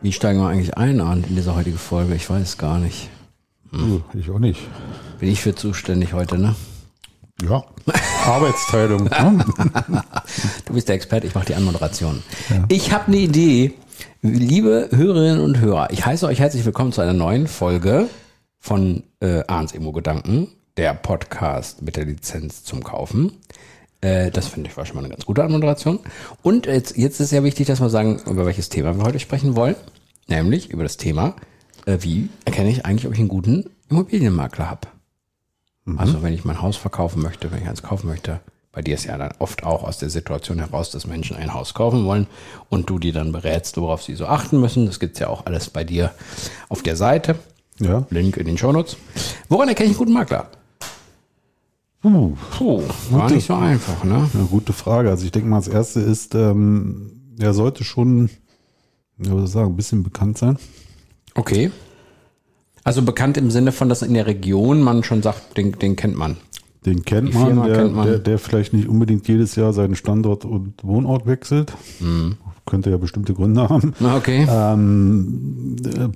Wie steigen wir eigentlich ein, Arndt, in diese heutige Folge? Ich weiß gar nicht. Hm. Ich auch nicht. Bin ich für zuständig heute, ne? Ja, Arbeitsteilung. ne? Du bist der Experte, ich mache die Anmoderation. Ich habe eine Idee. Liebe Hörerinnen und Hörer, ich heiße euch herzlich willkommen zu einer neuen Folge von äh, Arns Immo-Gedanken, der Podcast mit der Lizenz zum Kaufen. Äh, das finde ich war schon mal eine ganz gute Anmoderation. Und jetzt, jetzt ist ja wichtig, dass wir sagen, über welches Thema wir heute sprechen wollen. Nämlich über das Thema, äh, wie erkenne ich eigentlich, ob ich einen guten Immobilienmakler habe. Also wenn ich mein Haus verkaufen möchte, wenn ich eins kaufen möchte, bei dir ist ja dann oft auch aus der Situation heraus, dass Menschen ein Haus kaufen wollen und du die dann berätst, worauf sie so achten müssen. Das gibt's ja auch alles bei dir auf der Seite. Ja. Link in den Shownotes. Woran erkenne ich einen guten Makler? Puh, Puh, war Gute- nicht so einfach, ne? eine gute Frage. Also ich denke mal, das erste ist, ähm, er sollte schon, ja, soll ich sagen, ein bisschen bekannt sein. Okay. Also bekannt im Sinne von, dass in der Region man schon sagt, den, den kennt man. Den kennt Die man, der, kennt man. Der, der vielleicht nicht unbedingt jedes Jahr seinen Standort und Wohnort wechselt. Mhm. Könnte ja bestimmte Gründe haben. Okay. Ähm, äh,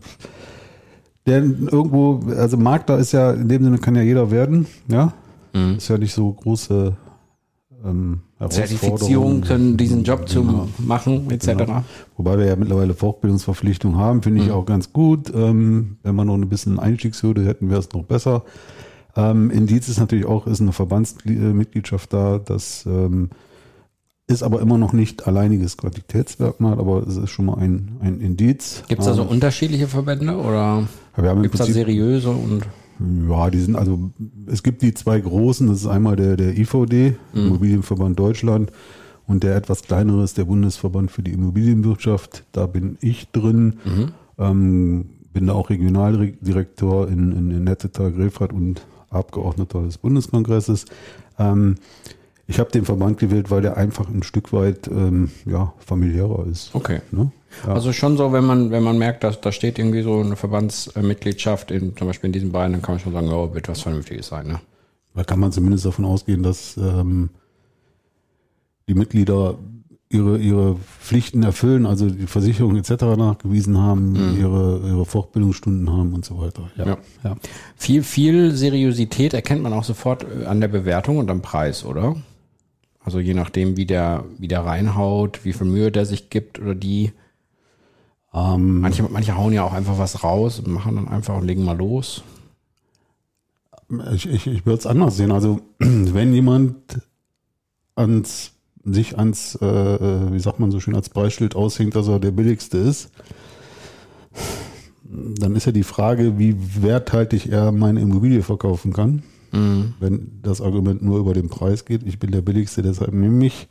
der irgendwo, also Makler ist ja, in dem Sinne kann ja jeder werden, ja. Mhm. Ist ja nicht so große ähm, Zertifizierung, können diesen Job zu Genau. machen, etc. Genau. Wobei wir ja mittlerweile Fortbildungsverpflichtungen haben, finde Mhm. ich auch ganz gut. Ähm, wenn wir noch ein bisschen Einstiegshürde hätten, wäre es noch besser. Ähm, Indiz ist natürlich auch, ist eine Verbandsmitgliedschaft da. Das ähm, ist aber immer noch nicht alleiniges Qualitätsmerkmal, aber es ist schon mal ein, ein Indiz. Gibt es da so Ähm, unterschiedliche Verbände oder gibt es da seriöse und ja, die sind also, es gibt die zwei großen, das ist einmal der, der IVD, Immobilienverband Deutschland, und der etwas kleinere ist der Bundesverband für die Immobilienwirtschaft. Da bin ich drin, ähm, bin da auch Regionaldirektor in, in, in Nettetal, Grefrath und Abgeordneter des Bundeskongresses. Ähm, ich habe den Verband gewählt, weil der einfach ein Stück weit ähm, ja, familiärer ist. okay. Ne? Ja. Also schon so, wenn man, wenn man merkt, dass da steht irgendwie so eine Verbandsmitgliedschaft in, zum Beispiel in diesen beiden, dann kann man schon sagen, oh, wird was Vernünftiges sein, ne? Da kann man zumindest davon ausgehen, dass ähm, die Mitglieder ihre, ihre Pflichten erfüllen, also die Versicherung etc. nachgewiesen haben, ihre, ihre Fortbildungsstunden haben und so weiter. Ja. ja. Viel, viel Seriosität erkennt man auch sofort äh, an der Bewertung und am Preis, oder? Also je nachdem, wie der, wie der reinhaut, wie viel Mühe der sich gibt oder die. Ähm, Manche, manche hauen ja auch einfach was raus und machen dann einfach und legen mal los. ich ich, ich würde es anders sehen. Also wenn jemand ans sich ans, äh, äh, wie sagt man so schön, als Preisschild aushängt, dass er der billigste ist, dann ist ja die Frage, wie werthaltig er meine Immobilie verkaufen kann. Wenn das Argument nur über den Preis geht, ich bin der billigste, deshalb nehme ich.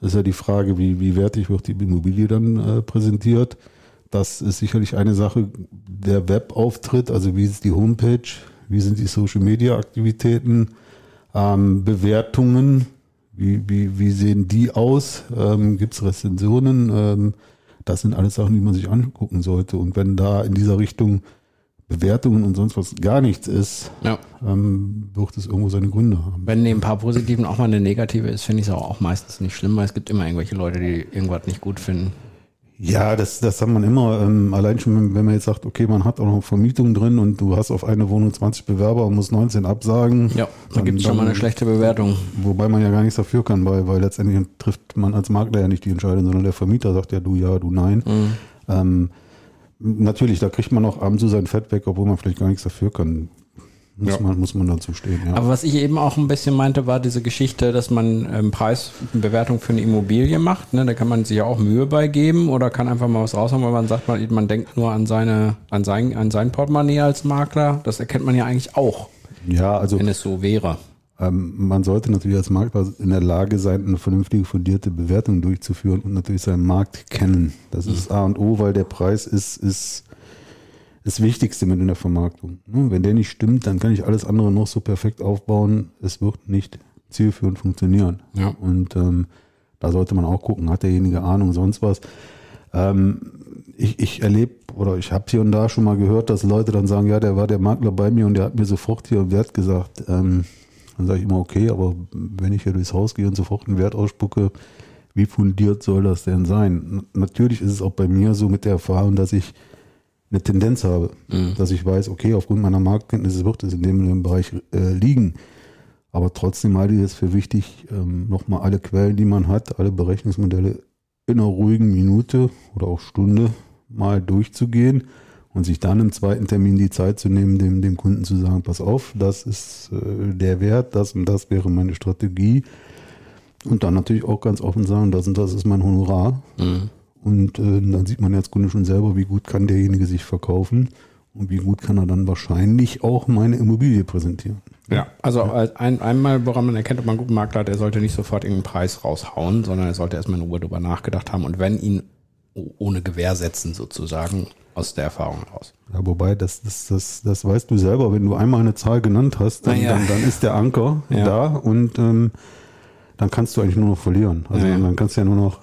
Das ist ja die Frage, wie, wie wertig wird die Immobilie dann äh, präsentiert. Das ist sicherlich eine Sache. Der Webauftritt, also wie ist die Homepage, wie sind die Social Media Aktivitäten, ähm, Bewertungen, wie, wie, wie sehen die aus? Ähm, Gibt es Rezensionen? Ähm, das sind alles Sachen, die man sich angucken sollte. Und wenn da in dieser Richtung Bewertungen und sonst was gar nichts ist, Ja. ähm, wird es irgendwo seine Gründe haben. Wenn neben ein paar Positiven auch mal eine negative ist, finde ich es auch, auch meistens nicht schlimm, weil es gibt immer irgendwelche Leute, die irgendwas nicht gut finden. Ja, das, das hat man immer. Ähm, allein schon, wenn, wenn man jetzt sagt, okay, man hat auch noch Vermietung drin und du hast auf eine Wohnung 20 Bewerber und musst 19 absagen. Ja, da Dann- gibt es schon mal eine schlechte Bewertung. Wobei man ja gar nichts dafür kann, weil, weil letztendlich trifft man als Makler ja nicht die Entscheidung, sondern der Vermieter sagt ja du ja, du nein. Mhm. Ähm, natürlich, da kriegt man auch abends so sein Fett weg, obwohl man vielleicht gar nichts dafür kann. Muss, Ja. man, muss man dazu stehen, ja. Aber was ich eben auch ein bisschen meinte, war diese Geschichte, dass man ähm, Preisbewertung für eine Immobilie macht. Ne? Da kann man sich ja auch Mühe beigeben oder kann einfach mal was raushauen, weil man sagt, man, man denkt nur an seine, an sein, an sein Portemonnaie als Makler. Das erkennt man ja eigentlich auch, ja, also wenn es so wäre. Ähm, man sollte natürlich als Makler in der Lage sein, eine vernünftige, fundierte Bewertung durchzuführen und natürlich seinen Markt kennen. Das ist A und O, weil der Preis ist, ist das Wichtigste mit in der Vermarktung. Ne? Wenn der nicht stimmt, dann kann ich alles andere noch so perfekt aufbauen. Es wird nicht zielführend funktionieren. Ja. Und ähm, da sollte man auch gucken, hat derjenige Ahnung, sonst was. Ähm, ich, ich erlebe oder ich habe hier und da schon mal gehört, dass Leute dann sagen, ja, der war der Makler bei mir und der hat mir sofort hier Wert gesagt. Ähm, dann sage ich immer, okay, aber wenn ich hier durchs Haus gehe und sofort einen Wert ausspucke, wie fundiert soll das denn sein? Natürlich ist es auch bei mir so mit der Erfahrung, dass ich eine Tendenz habe, mhm. dass ich weiß, okay, aufgrund meiner Marktkenntnisse wird es in dem, Bereich äh, liegen. Aber trotzdem halte ich es für wichtig, ähm, nochmal alle Quellen, die man hat, alle Berechnungsmodelle in einer ruhigen Minute oder auch Stunde mal durchzugehen und sich dann im zweiten Termin die Zeit zu nehmen, dem, dem Kunden zu sagen, pass auf, das ist äh, der Wert, das und das wäre meine Strategie. Und dann natürlich auch ganz offen sagen, das und das ist mein Honorar. Mhm. Und äh, dann sieht man als Kunde schon selber, wie gut kann derjenige sich verkaufen und wie gut kann er dann wahrscheinlich auch meine Immobilie präsentieren. Ja, also ein, einmal, woran man erkennt, ob man einen guten Makler hat, er sollte nicht sofort irgendeinen Preis raushauen, sondern er sollte erstmal in Ruhe drüber nachgedacht haben und wenn ihn ohne Gewähr setzen sozusagen aus der Erfahrung heraus. Ja, wobei, das, das, das, das weißt du selber, wenn du einmal eine Zahl genannt hast, dann, ja. dann, dann, ist der Anker ja. da und ähm, dann kannst du eigentlich nur noch verlieren. Also ja, dann kannst du ja nur noch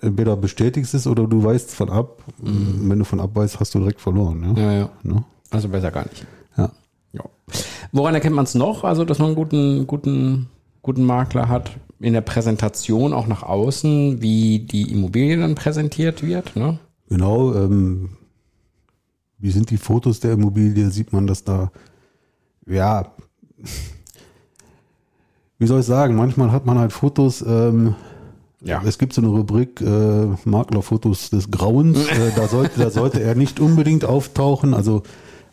entweder bestätigst es oder du weißt von ab. Mhm. Wenn du von ab weißt, hast du direkt verloren. Ja, ja. Ne? Also besser gar nicht. Ja. Woran erkennt man es noch? Also, dass man einen guten, guten, guten Makler hat in der Präsentation auch nach außen, wie die Immobilie dann präsentiert wird. Ne? Genau. Ähm, wie sind die Fotos der Immobilie? Sieht man, dass da, ja, wie soll ich sagen, manchmal hat man halt Fotos, ähm, ja. Es gibt so eine Rubrik äh, Maklerfotos des Grauens. äh, da, sollte, da sollte er nicht unbedingt auftauchen. Also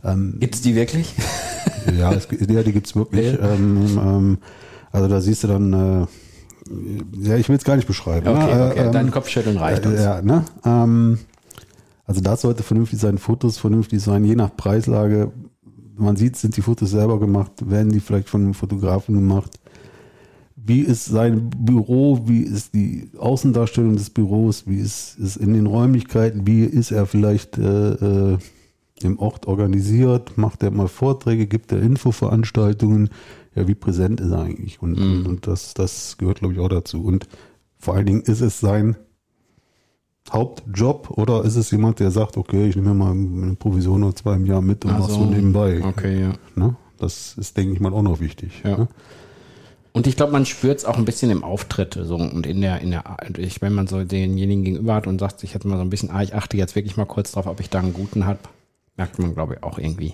ähm, Gibt's die wirklich? ja, es, ja, die gibt's wirklich. Ja. Ähm, ähm, also da siehst du dann, äh, ja, ich will es gar nicht beschreiben. Okay, ne? okay. Ähm, Dein Kopfschütteln reicht uns. Ja, ne? Ähm, also das sollte vernünftig sein, Fotos vernünftig sein, je nach Preislage. Man sieht, sind die Fotos selber gemacht, werden die vielleicht von einem Fotografen gemacht wie ist sein Büro, wie ist die Außendarstellung des Büros, wie ist es in den Räumlichkeiten, wie ist er vielleicht äh, äh, im Ort organisiert, macht er mal Vorträge, gibt er Infoveranstaltungen, ja, wie präsent ist er eigentlich? Und, mhm. und das, das gehört, glaube ich, auch dazu. Und vor allen Dingen ist es sein Hauptjob oder ist es jemand, der sagt, okay, ich nehme mal eine Provision oder zwei im Jahr mit und also, mach so nebenbei. Okay, ja. Ne? Das ist, denke ich mal, auch noch wichtig. Ja. Ne? Und ich glaube, man spürt es auch ein bisschen im Auftritt so und in der, in der, ich, wenn man so denjenigen gegenüber hat und sagt sich jetzt mal so ein bisschen, ah, ich achte jetzt wirklich mal kurz drauf, ob ich da einen guten habe, merkt man, glaube ich, auch irgendwie.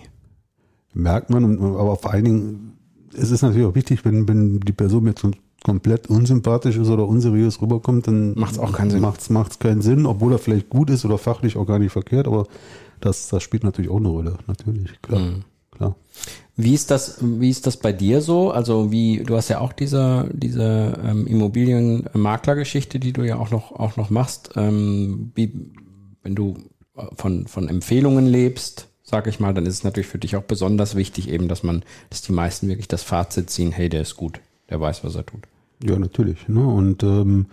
Merkt man, aber vor allen Dingen, es ist natürlich auch wichtig, wenn, wenn die Person mir komplett unsympathisch ist oder unseriös rüberkommt, dann macht es auch keinen Sinn. Macht's, macht's keinen Sinn, obwohl er vielleicht gut ist oder fachlich auch gar nicht verkehrt, aber das, das spielt natürlich auch eine Rolle, natürlich, klar. Mhm. klar. Wie ist das, wie ist das bei dir so? Also wie, du hast ja auch diese, diese ähm, Immobilienmaklergeschichte, die du ja auch noch, auch noch machst. Ähm, wie, wenn du von, von Empfehlungen lebst, sag ich mal, dann ist es natürlich für dich auch besonders wichtig eben, dass man, dass die meisten wirklich das Fazit ziehen, hey, der ist gut, der weiß, was er tut. Ja, natürlich. Ne? Und ähm,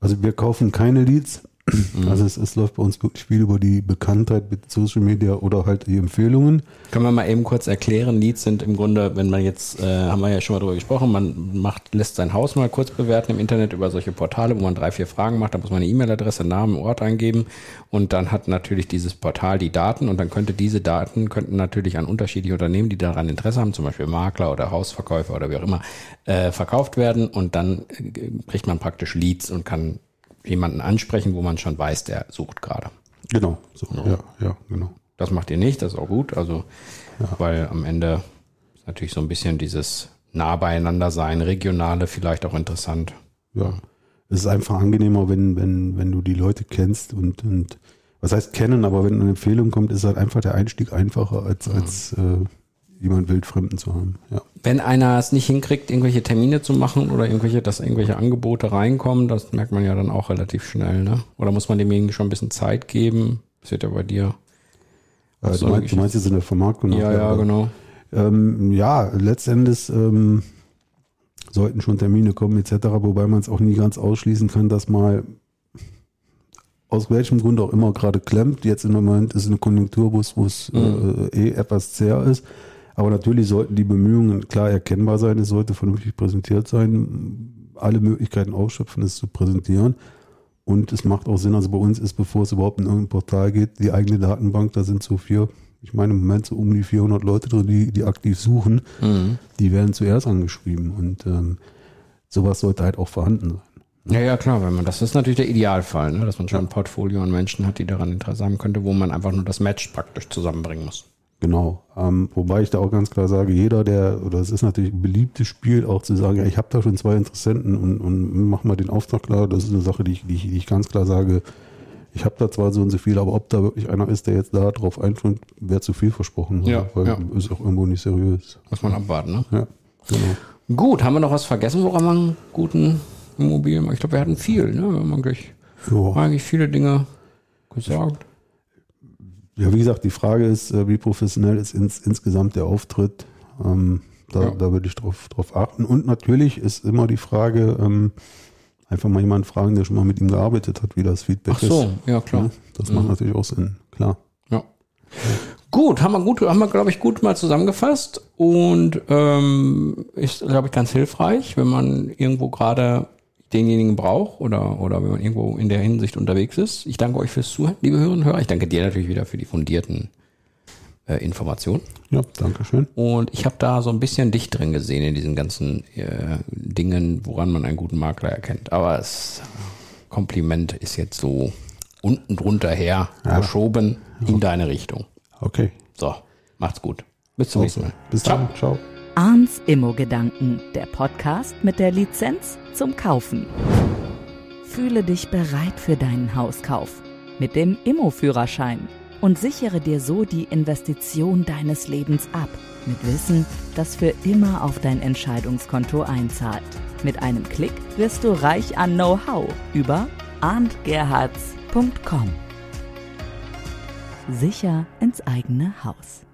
also wir kaufen keine Leads, Mhm. Also es, es, läuft bei uns viel über die Bekanntheit mit Social Media oder halt die Empfehlungen. Können wir mal eben kurz erklären, Leads sind im Grunde, wenn man jetzt, äh, haben wir ja schon mal drüber gesprochen, man macht, lässt sein Haus mal kurz bewerten im Internet über solche Portale, wo man drei, vier Fragen macht, da muss man eine E-Mail-Adresse, Namen, Ort eingeben und dann hat natürlich dieses Portal die Daten und dann könnte diese Daten, könnten natürlich an unterschiedliche Unternehmen, die daran Interesse haben, zum Beispiel Makler oder Hausverkäufer oder wie auch immer, äh, verkauft werden und dann äh, kriegt man praktisch Leads und kann jemanden ansprechen, wo man schon weiß, der sucht gerade. Genau, so, ja, ja, genau. Das macht ihr nicht, das ist auch gut. Also, ja. weil am Ende ist natürlich so ein bisschen dieses nah beieinander sein, regionale vielleicht auch interessant. Ja. Es ist einfach angenehmer, wenn, wenn, wenn du die Leute kennst und, und was heißt kennen, aber wenn eine Empfehlung kommt, ist halt einfach der Einstieg einfacher als, mhm. als äh, jemand Wildfremden zu haben. Ja. Wenn einer es nicht hinkriegt, irgendwelche Termine zu machen oder irgendwelche, dass irgendwelche Angebote reinkommen, das merkt man ja dann auch relativ schnell, ne? Oder muss man demjenigen schon ein bisschen Zeit geben? Das wird ja bei dir. Äh, du, meinst, du, meinst, jetzt in der Vermarktung? Ja, ja, genau. Ähm, ja, letztendlich ähm, sollten schon Termine kommen etc., wobei man es auch nie ganz ausschließen kann, dass mal aus welchem Grund auch immer gerade klemmt. Jetzt im Moment ist eine Konjunktur, wo es, wo es mhm. äh, eh etwas zäher ist. Aber natürlich sollten die Bemühungen klar erkennbar sein, es sollte vernünftig präsentiert sein, alle Möglichkeiten ausschöpfen, es zu präsentieren. Und es macht auch Sinn, also bei uns ist, bevor es überhaupt in irgendein Portal geht, die eigene Datenbank, da sind so vier, ich meine im Moment so um die 400 Leute drin, die, die aktiv suchen, mhm. die werden zuerst angeschrieben. Und ähm, sowas sollte halt auch vorhanden sein. Ja, ja, klar, wenn man, das ist natürlich der Idealfall, ne? dass man schon ein Portfolio an Menschen hat, die daran Interesse haben könnte, wo man einfach nur das Match praktisch zusammenbringen muss. Genau. Ähm, wobei ich da auch ganz klar sage, jeder, der, oder es ist natürlich ein beliebtes Spiel, auch zu sagen, ja, ich habe da schon zwei Interessenten und, und mach mal den Auftrag klar, das ist eine Sache, die ich, die ich, die ich ganz klar sage, ich habe da zwar so und so viel, aber ob da wirklich einer ist, der jetzt da drauf einfällt, wäre zu viel versprochen. Ja, weil ja. ist auch irgendwo nicht seriös. Muss man abwarten, ne? Ja, genau. Gut, haben wir noch was vergessen, woran man einen guten Immobilien, ich glaube, wir hatten viel, ne? Wir haben eigentlich, ja. eigentlich viele Dinge gesagt. Ja, wie gesagt, die Frage ist, äh, wie professionell ist ins, insgesamt der Auftritt. Ähm, da, ja. da würde ich drauf, drauf achten. Und natürlich ist immer die Frage, ähm, einfach mal jemanden fragen, der schon mal mit ihm gearbeitet hat, wie das Feedback Ach so, ist. ja klar. Ja, das mhm. macht natürlich auch Sinn, klar. Ja. Gut, haben wir gut, haben wir, glaube ich, gut mal zusammengefasst und ähm, ist, glaube ich, ganz hilfreich, wenn man irgendwo gerade denjenigen braucht oder, oder wenn man irgendwo in der Hinsicht unterwegs ist. Ich danke euch fürs Zuhören, liebe Hörerinnen und Hörer. Ich danke dir natürlich wieder für die fundierten äh, Informationen. Ja, danke schön. Und ich habe da so ein bisschen dich drin gesehen in diesen ganzen äh, Dingen, woran man einen guten Makler erkennt. Aber das Kompliment ist jetzt so unten drunter her ja. geschoben in ja. deine Richtung. Okay. So, macht's gut. Bis zum nächsten Mal. Bis dann. Ciao. Arns Immo-Gedanken, der Podcast mit der Lizenz zum Kaufen. Fühle dich bereit für deinen Hauskauf mit dem Immo-Führerschein und sichere dir so die Investition deines Lebens ab. Mit Wissen, das für immer auf dein Entscheidungskonto einzahlt. Mit einem Klick wirst du reich an Know-how über arndgerhards.com. Sicher ins eigene Haus.